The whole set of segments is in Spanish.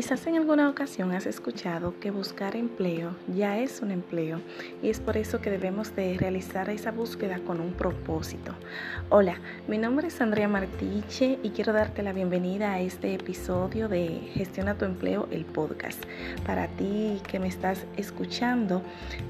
Quizás en alguna ocasión has escuchado que buscar empleo ya es un empleo y es por eso que debemos de realizar esa búsqueda con un propósito. Hola, mi nombre es Andrea Martiche y quiero darte la bienvenida a este episodio de Gestiona tu empleo, el podcast. Para ti que me estás escuchando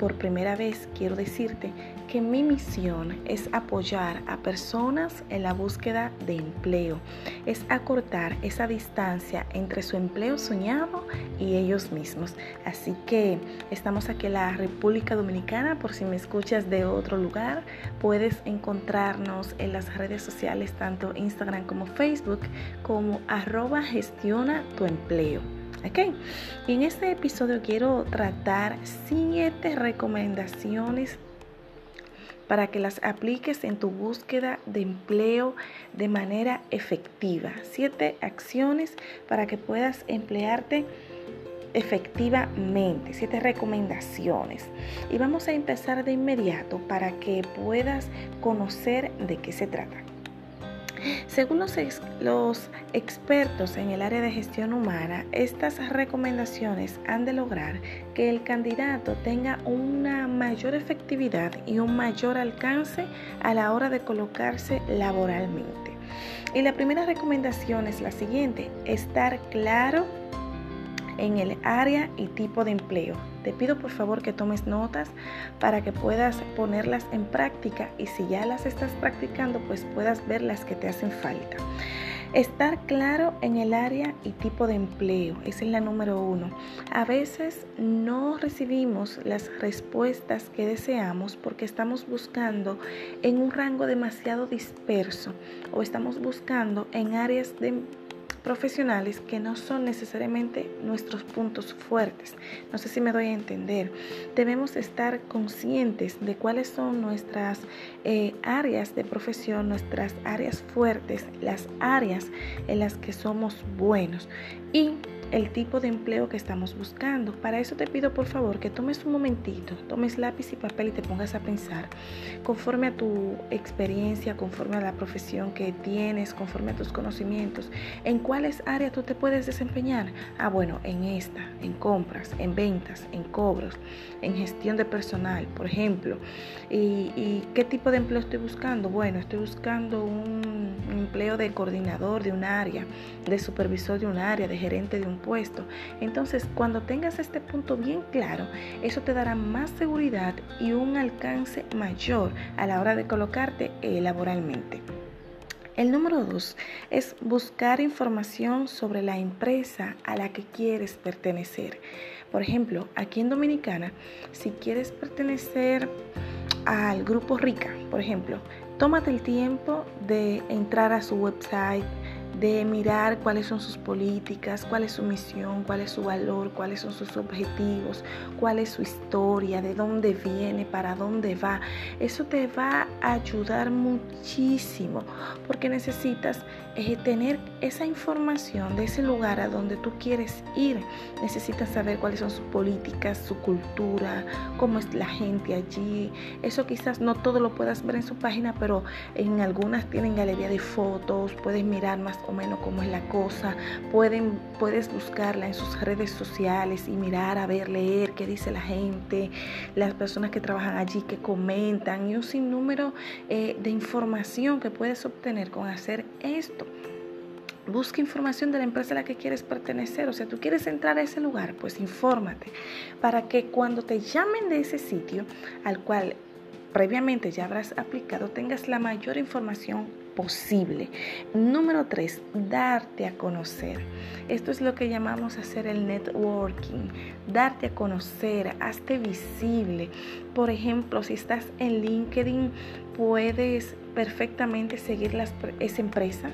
por primera vez, quiero decirte que mi misión es apoyar a personas en la búsqueda de empleo, es acortar esa distancia entre su empleo y ellos mismos. Así que estamos aquí en la República Dominicana, por si me escuchas de otro lugar, puedes encontrarnos en las redes sociales, tanto Instagram como Facebook, como arroba gestiona tu empleo. ¿ok? Y en este episodio quiero tratar siete recomendaciones para que las apliques en tu búsqueda de empleo de manera efectiva. Siete acciones para que puedas emplearte efectivamente, siete recomendaciones. Y vamos a empezar de inmediato para que puedas conocer de qué se trata. Según los, expertos en el área de gestión humana, estas recomendaciones han de lograr que el candidato tenga una mayor efectividad y un mayor alcance a la hora de colocarse laboralmente. Y la primera recomendación es la siguiente, estar claro en el área y tipo de empleo. Te pido por favor que tomes notas para que puedas ponerlas en práctica y si ya las estás practicando pues puedas ver las que te hacen falta. Estar claro en el área y tipo de empleo, esa es la número uno. A veces no recibimos las respuestas que deseamos porque estamos buscando en un rango demasiado disperso o estamos buscando en áreas de profesionales que no son necesariamente nuestros puntos fuertes. No sé si me doy a entender. Debemos estar conscientes de cuáles son nuestras eh, áreas de profesión, nuestras áreas fuertes, las áreas en las que somos buenos. Y el tipo de empleo que estamos buscando. Para eso te pido por favor que tomes un momentito, tomes lápiz y papel y te pongas a pensar conforme a tu experiencia, conforme a la profesión que tienes, conforme a tus conocimientos, en cuáles áreas tú te puedes desempeñar. Ah, bueno, en esta, en compras, en ventas, en cobros, en gestión de personal, por ejemplo. ¿Y, qué tipo de empleo estoy buscando? Bueno, estoy buscando un empleo de coordinador de un área, de supervisor de un área, de gerente de un puesto. Entonces, cuando tengas este punto bien claro, eso te dará más seguridad y un alcance mayor a la hora de colocarte eh, laboralmente. El número dos es buscar información sobre la empresa a la que quieres pertenecer. Por ejemplo, aquí en Dominicana, si quieres pertenecer al grupo Rica, por ejemplo, tómate el tiempo de entrar a su website, de mirar cuáles son sus políticas, cuál es su misión, cuál es su valor, cuáles son sus objetivos, cuál es su historia, de dónde viene, para dónde va. Eso te va a ayudar muchísimo porque necesitas eh, tener esa información de ese lugar a donde tú quieres ir. Necesitas saber cuáles son sus políticas, su cultura, cómo es la gente allí. Eso quizás no todo lo puedas ver en su página, pero en algunas tienen galería de fotos, puedes mirar más o menos cómo es la cosa. Pueden, puedes buscarla en sus redes sociales y mirar, a ver, leer qué dice la gente, las personas que trabajan allí, que comentan y un sinnúmero eh, de información que puedes obtener con hacer esto. Busca información de la empresa a la que quieres pertenecer. O sea, tú quieres entrar a ese lugar, pues infórmate para que cuando te llamen de ese sitio al cual previamente ya habrás aplicado, tengas la mayor información posible. Número tres, darte a conocer. Esto es lo que llamamos hacer el networking, darte a conocer, hazte visible. Por ejemplo, si estás en LinkedIn, puedes perfectamente seguir esa empresa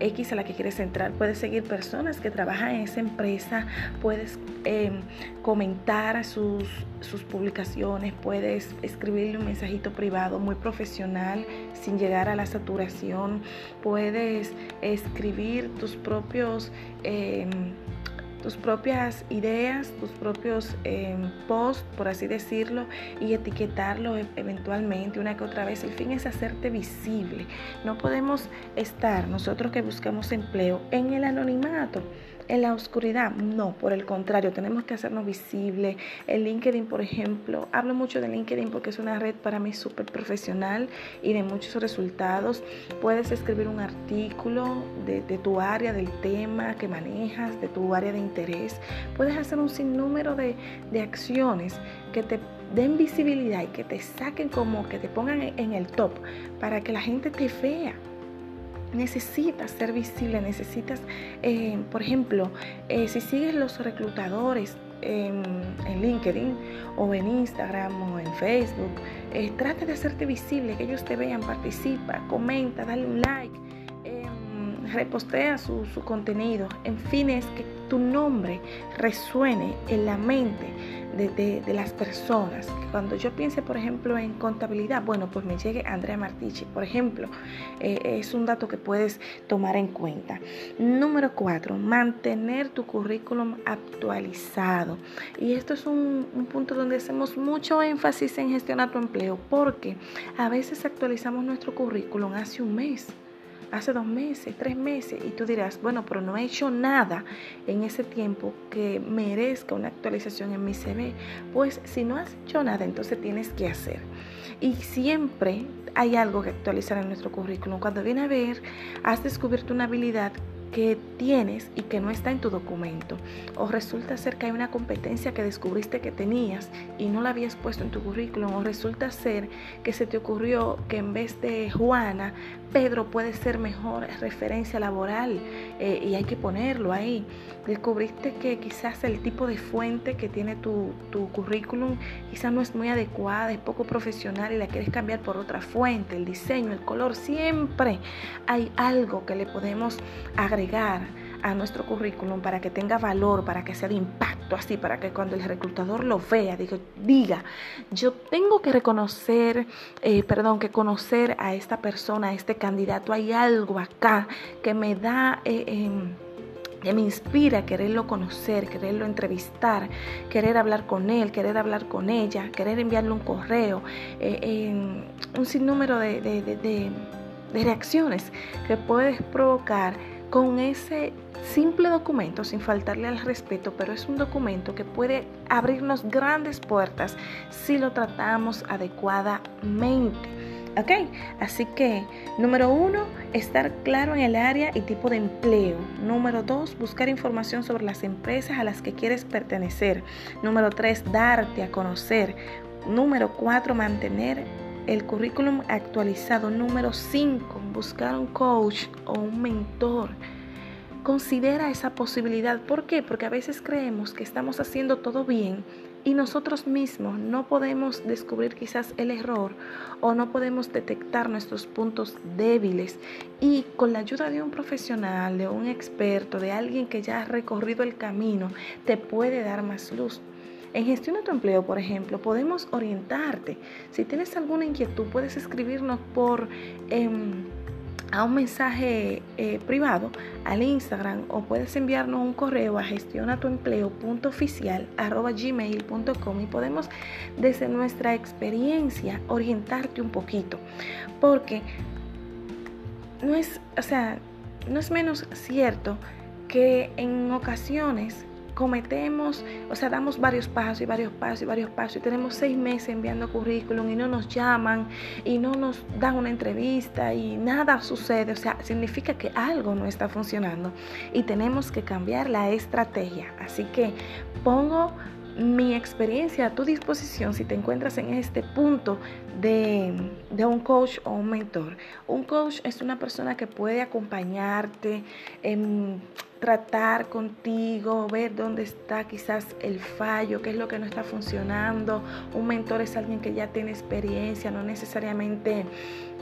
X a la que quieres entrar. Puedes seguir personas que trabajan en esa empresa, puedes em, comentar sus, sus publicaciones, puedes escribirle un mensajito privado muy profesional sin llegar a la saturación, puedes escribir tus propios... Em, tus propias ideas, tus propios em, posts, por así decirlo, y etiquetarlo e-, eventualmente una que otra vez. El fin es hacerte visible. No podemos estar nosotros que buscamos empleo en el anonimato. En la oscuridad. No, por el contrario, tenemos que hacernos visible. El LinkedIn, por ejemplo, hablo mucho de LinkedIn porque es una red para mí súper profesional y de muchos resultados. Puedes escribir un artículo de, tu área, del tema que manejas, de tu área de interés. Puedes hacer un sinnúmero de, de acciones que te den visibilidad y que te saquen como que te pongan en el top para que la gente te vea necesitas ser visible, necesitas, eh, por ejemplo, eh, si sigues los reclutadores en, LinkedIn o en Instagram o en Facebook, eh, trata de hacerte visible, que ellos te vean, participa, comenta, dale un like, em, repostea su, su contenido, en fin, es que tu nombre resuene en la mente de, las personas. Cuando yo piense, por ejemplo, en contabilidad, bueno, pues me llegue Andrea Martichi, por ejemplo, eh, es un dato que puedes tomar en cuenta. Número cuatro, mantener tu currículum actualizado. Y esto es un, un punto donde hacemos mucho énfasis en gestionar tu empleo, porque a veces actualizamos nuestro currículum hace un mes hace dos meses, tres meses, y tú dirás, bueno, pero no he hecho nada en ese tiempo que merezca una actualización en mi CV. Pues si no has hecho nada, entonces tienes que hacer. Y siempre hay algo que actualizar en nuestro currículum. Cuando viene a ver, has descubierto una habilidad que tienes y que no está en tu documento. O resulta ser que hay una competencia que descubriste que tenías y no la habías puesto en tu currículum. O resulta ser que se te ocurrió que en vez de Juana, Pedro puede ser mejor referencia laboral eh, y hay que ponerlo ahí. Descubriste que quizás el tipo de fuente que tiene tu, tu currículum quizás no es muy adecuada, es poco profesional y la quieres cambiar por otra fuente, el diseño, el color. Siempre hay algo que le podemos agregar a nuestro currículum para que tenga valor, para que sea de impacto, así, para que cuando el reclutador lo vea, diga, diga yo tengo que reconocer, eh, perdón, que conocer a esta persona, a este candidato, hay algo acá que me da... Eh, em, que me inspira a quererlo conocer, quererlo entrevistar, querer hablar con él, querer hablar con ella, querer enviarle un correo, eh, un sinnúmero de, de reacciones que puedes provocar con ese simple documento, sin faltarle al respeto, pero es un documento que puede abrirnos grandes puertas si lo tratamos adecuadamente. ¿Ok? Así que, número uno, estar claro en el área y tipo de empleo. Número dos, buscar información sobre las empresas a las que quieres pertenecer. Número tres, darte a conocer. Número cuatro, mantener el currículum actualizado. Número 5, buscar un coach o un mentor. Considera esa posibilidad. ¿Por qué? Porque a veces creemos que estamos haciendo todo bien y nosotros mismos no podemos descubrir quizás el error o no podemos detectar nuestros puntos débiles y con la ayuda de un profesional, de un experto, de alguien que ya ha recorrido el camino, te puede dar más luz. En gestión de tu empleo, por ejemplo, podemos orientarte. Si tienes alguna inquietud, puedes escribirnos por... Em, a un mensaje eh, privado al Instagram o puedes enviarnos un correo a gestionatuempleo.oficial.gmail.com y podemos desde nuestra experiencia orientarte un poquito porque no es, o sea, no es menos cierto que en ocasiones cometemos, o sea, damos varios pasos y varios pasos y varios pasos y tenemos seis meses enviando currículum y no nos llaman y no nos dan una entrevista y nada sucede, o sea, significa que algo no está funcionando y tenemos que cambiar la estrategia. Así que pongo mi experiencia a tu disposición si te encuentras en este punto de, de, un coach o un mentor. Un coach es una persona que puede acompañarte en tratar contigo, ver dónde está quizás el fallo, qué es lo que no está funcionando. Un mentor es alguien que ya tiene experiencia, no necesariamente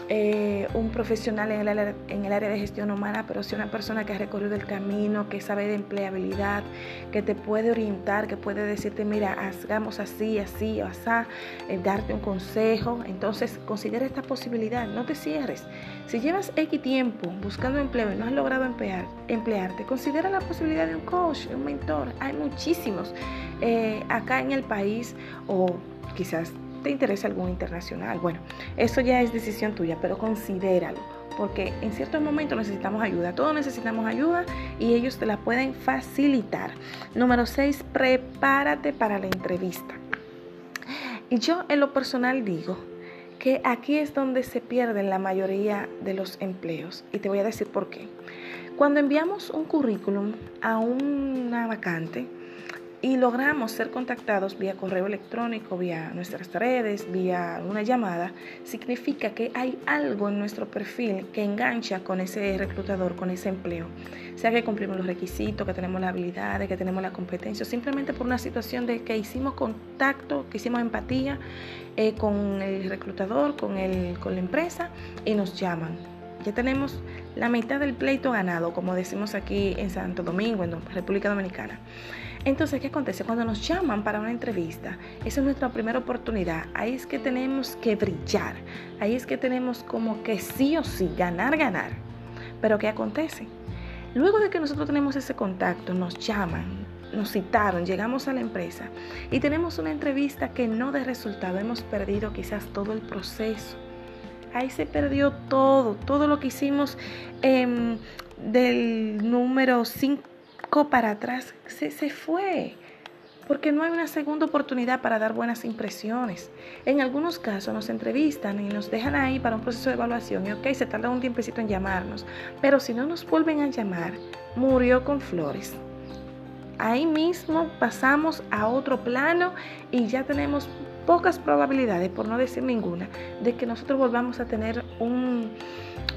eh, un profesional en el, área, de gestión humana, pero sí una persona que ha recorrido el camino, que sabe de empleabilidad, que te puede orientar, que puede decirte, mira, hagamos así, así, o así, eh, darte un consejo. Entonces, considera esta posibilidad, no te cierres. Si llevas X tiempo buscando empleo y no has logrado emplear, emplearte, considera considera la posibilidad de un coach, un mentor. Hay muchísimos eh, acá en el país o quizás te interesa algún internacional. Bueno, eso ya es decisión tuya, pero considéralo. porque en ciertos momentos necesitamos ayuda, todos necesitamos ayuda y ellos te la pueden facilitar. Número 6, prepárate para la entrevista. Y yo en lo personal digo que aquí es donde se pierden la mayoría de los empleos y te voy a decir por qué. Cuando enviamos un currículum a una vacante, y logramos ser contactados vía correo electrónico, vía nuestras redes, vía una llamada, significa que hay algo en nuestro perfil que engancha con ese reclutador, con ese empleo. Sea que cumplimos los requisitos, que tenemos las habilidades, que tenemos la competencia, simplemente por una situación de que hicimos contacto, que hicimos empatía eh, con el reclutador, con, el, con la empresa y nos llaman. Ya tenemos la mitad del pleito ganado, como decimos aquí en Santo Domingo, en República Dominicana. Entonces, ¿qué acontece? Cuando nos llaman para una entrevista, esa es nuestra primera oportunidad. Ahí es que tenemos que brillar. Ahí es que tenemos como que sí o sí, ganar, ganar. Pero ¿qué acontece? Luego de que nosotros tenemos ese contacto, nos llaman, nos citaron, llegamos a la empresa y tenemos una entrevista que no de resultado, hemos perdido quizás todo el proceso. Ahí se perdió todo, todo lo que hicimos em, del número 5 para atrás, se, se fue porque no hay una segunda oportunidad para dar buenas impresiones. En algunos casos nos entrevistan y nos dejan ahí para un proceso de evaluación y ok, se tarda un tiempecito en llamarnos, pero si no nos vuelven a llamar, murió con flores. Ahí mismo pasamos a otro plano y ya tenemos pocas probabilidades, por no decir ninguna, de que nosotros volvamos a tener un,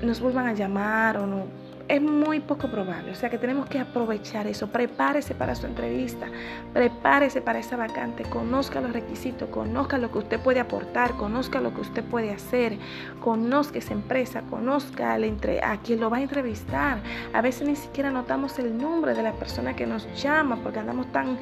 nos vuelvan a llamar o no es muy poco probable. O sea que tenemos que aprovechar eso. Prepárese para su entrevista, prepárese para esa vacante, conozca los requisitos, conozca lo que usted puede aportar, conozca lo que usted puede hacer, conozca esa empresa, conozca a quien lo va a entrevistar. A veces ni siquiera notamos el nombre de la persona que nos llama porque andamos tan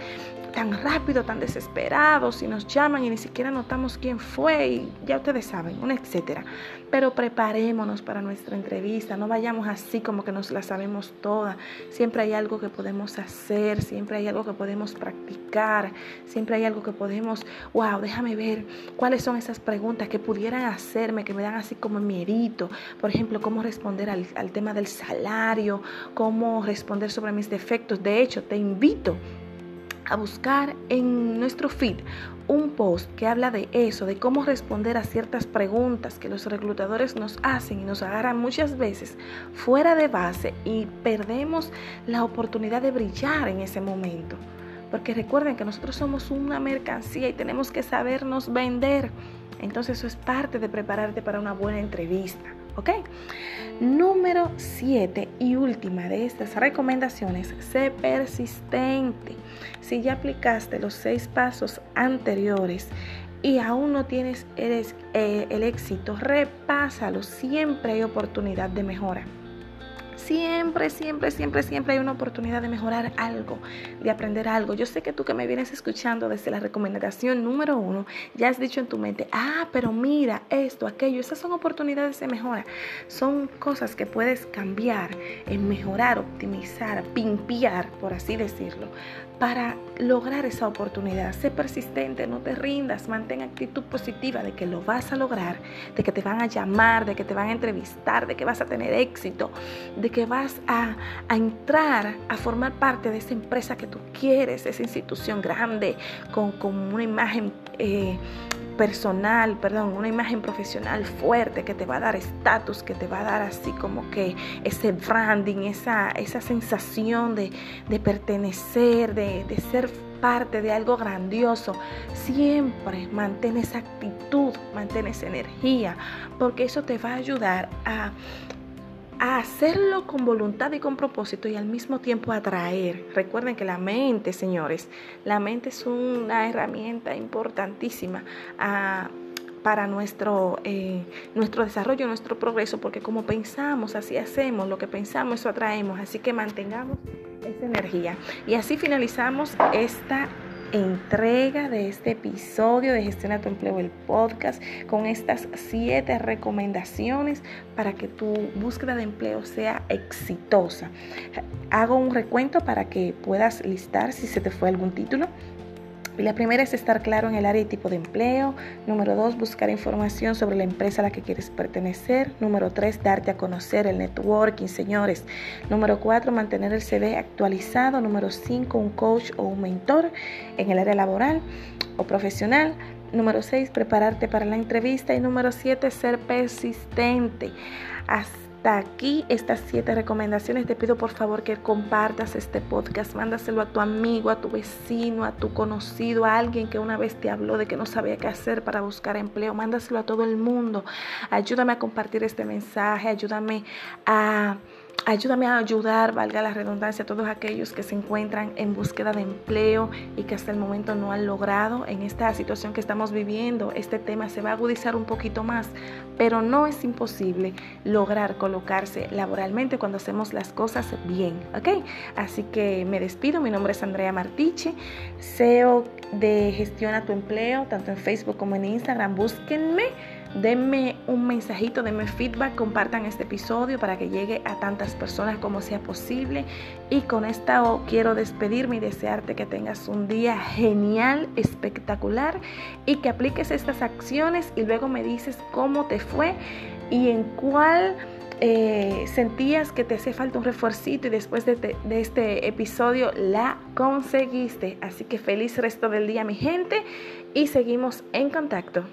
tan rápido, tan desesperados y nos llaman y ni siquiera notamos quién fue y ya ustedes saben, un etcétera. Pero preparémonos para nuestra entrevista, no vayamos así como que nos la sabemos toda. Siempre hay algo que podemos hacer, siempre hay algo que podemos practicar, siempre hay algo que podemos, wow, déjame ver cuáles son esas preguntas que pudieran hacerme, que me dan así como mierito. Por ejemplo, cómo responder al, al tema del salario, cómo responder sobre mis defectos. De hecho, te invito a buscar en nuestro feed un post que habla de eso, de cómo responder a ciertas preguntas que los reclutadores nos hacen y nos agarran muchas veces fuera de base y perdemos la oportunidad de brillar en ese momento. Porque recuerden que nosotros somos una mercancía y tenemos que sabernos vender. Entonces eso es parte de prepararte para una buena entrevista. ¿Ok? Número 7 y última de estas recomendaciones, sé persistente. Si ya aplicaste los seis pasos anteriores y aún no tienes eh, el éxito, repásalo. Siempre hay oportunidad de mejora. Siempre, siempre, siempre, siempre hay una oportunidad de mejorar algo, de aprender algo. Yo sé que tú que me vienes escuchando desde la recomendación número uno, ya has dicho en tu mente, ah, pero mira esto, aquello, esas son oportunidades de mejora. Son cosas que puedes cambiar, mejorar, optimizar, pimpiar, por así decirlo, para lograr esa oportunidad. Sé persistente, no te rindas, mantén actitud positiva de que lo vas a lograr, de que te van a llamar, de que te van a entrevistar, de que vas a tener éxito, de que vas a, entrar a formar parte de esa empresa que tú quieres, esa institución grande, con, una imagen... Eh, personal, perdón, una imagen profesional fuerte que te va a dar estatus, que te va a dar así como que ese branding, esa, esa sensación de, pertenecer, de, de ser parte de algo grandioso, siempre mantén esa actitud, mantén esa energía, porque eso te va a ayudar a a hacerlo con voluntad y con propósito y al mismo tiempo atraer. Recuerden que la mente, señores, la mente es una herramienta importantísima ah, para nuestro, eh, nuestro desarrollo, nuestro progreso, porque como pensamos, así hacemos, lo que pensamos, eso atraemos, así que mantengamos esa energía. Y así finalizamos esta entrega de este episodio de Gestiona tu Empleo, el podcast, con estas siete recomendaciones para que tu búsqueda de empleo sea exitosa. Hago un recuento para que puedas listar si se te fue algún título. La primera es estar claro en el área y tipo de empleo. Número dos, buscar información sobre la empresa a la que quieres pertenecer. Número tres, darte a conocer el networking, señores. Número cuatro, mantener el CV actualizado. Número cinco, un coach o un mentor en el área laboral o profesional. Número seis, prepararte para la entrevista. Y número siete, ser persistente aquí estas siete recomendaciones. Te pido por favor que compartas este podcast. Mándaselo a tu amigo, a tu vecino, a tu conocido, a alguien que una vez te habló de que no sabía qué hacer para buscar empleo. Mándaselo a todo el mundo. Ayúdame a compartir este mensaje. Ayúdame a Ayúdame a ayudar, valga la redundancia, a todos aquellos que se encuentran en búsqueda de empleo y que hasta el momento no han logrado en esta situación que estamos viviendo. Este tema se va a agudizar un poquito más, pero no es imposible lograr colocarse laboralmente cuando hacemos las cosas bien, ¿ok? Así que me despido, mi nombre es Andrea Martiche, CEO de Gestiona tu Empleo, tanto en Facebook como en Instagram. Búsquenme denme un mensajito, denme feedback, compartan este episodio para que llegue a tantas personas como sea posible. Y con esta quiero despedirme y desearte que tengas un día genial, espectacular y que apliques estas acciones y luego me dices cómo te fue y en cuál... Eh, sentías que te hace falta un refuercito y después de, de, este episodio la conseguiste. Así que feliz resto del día mi gente y seguimos en contacto.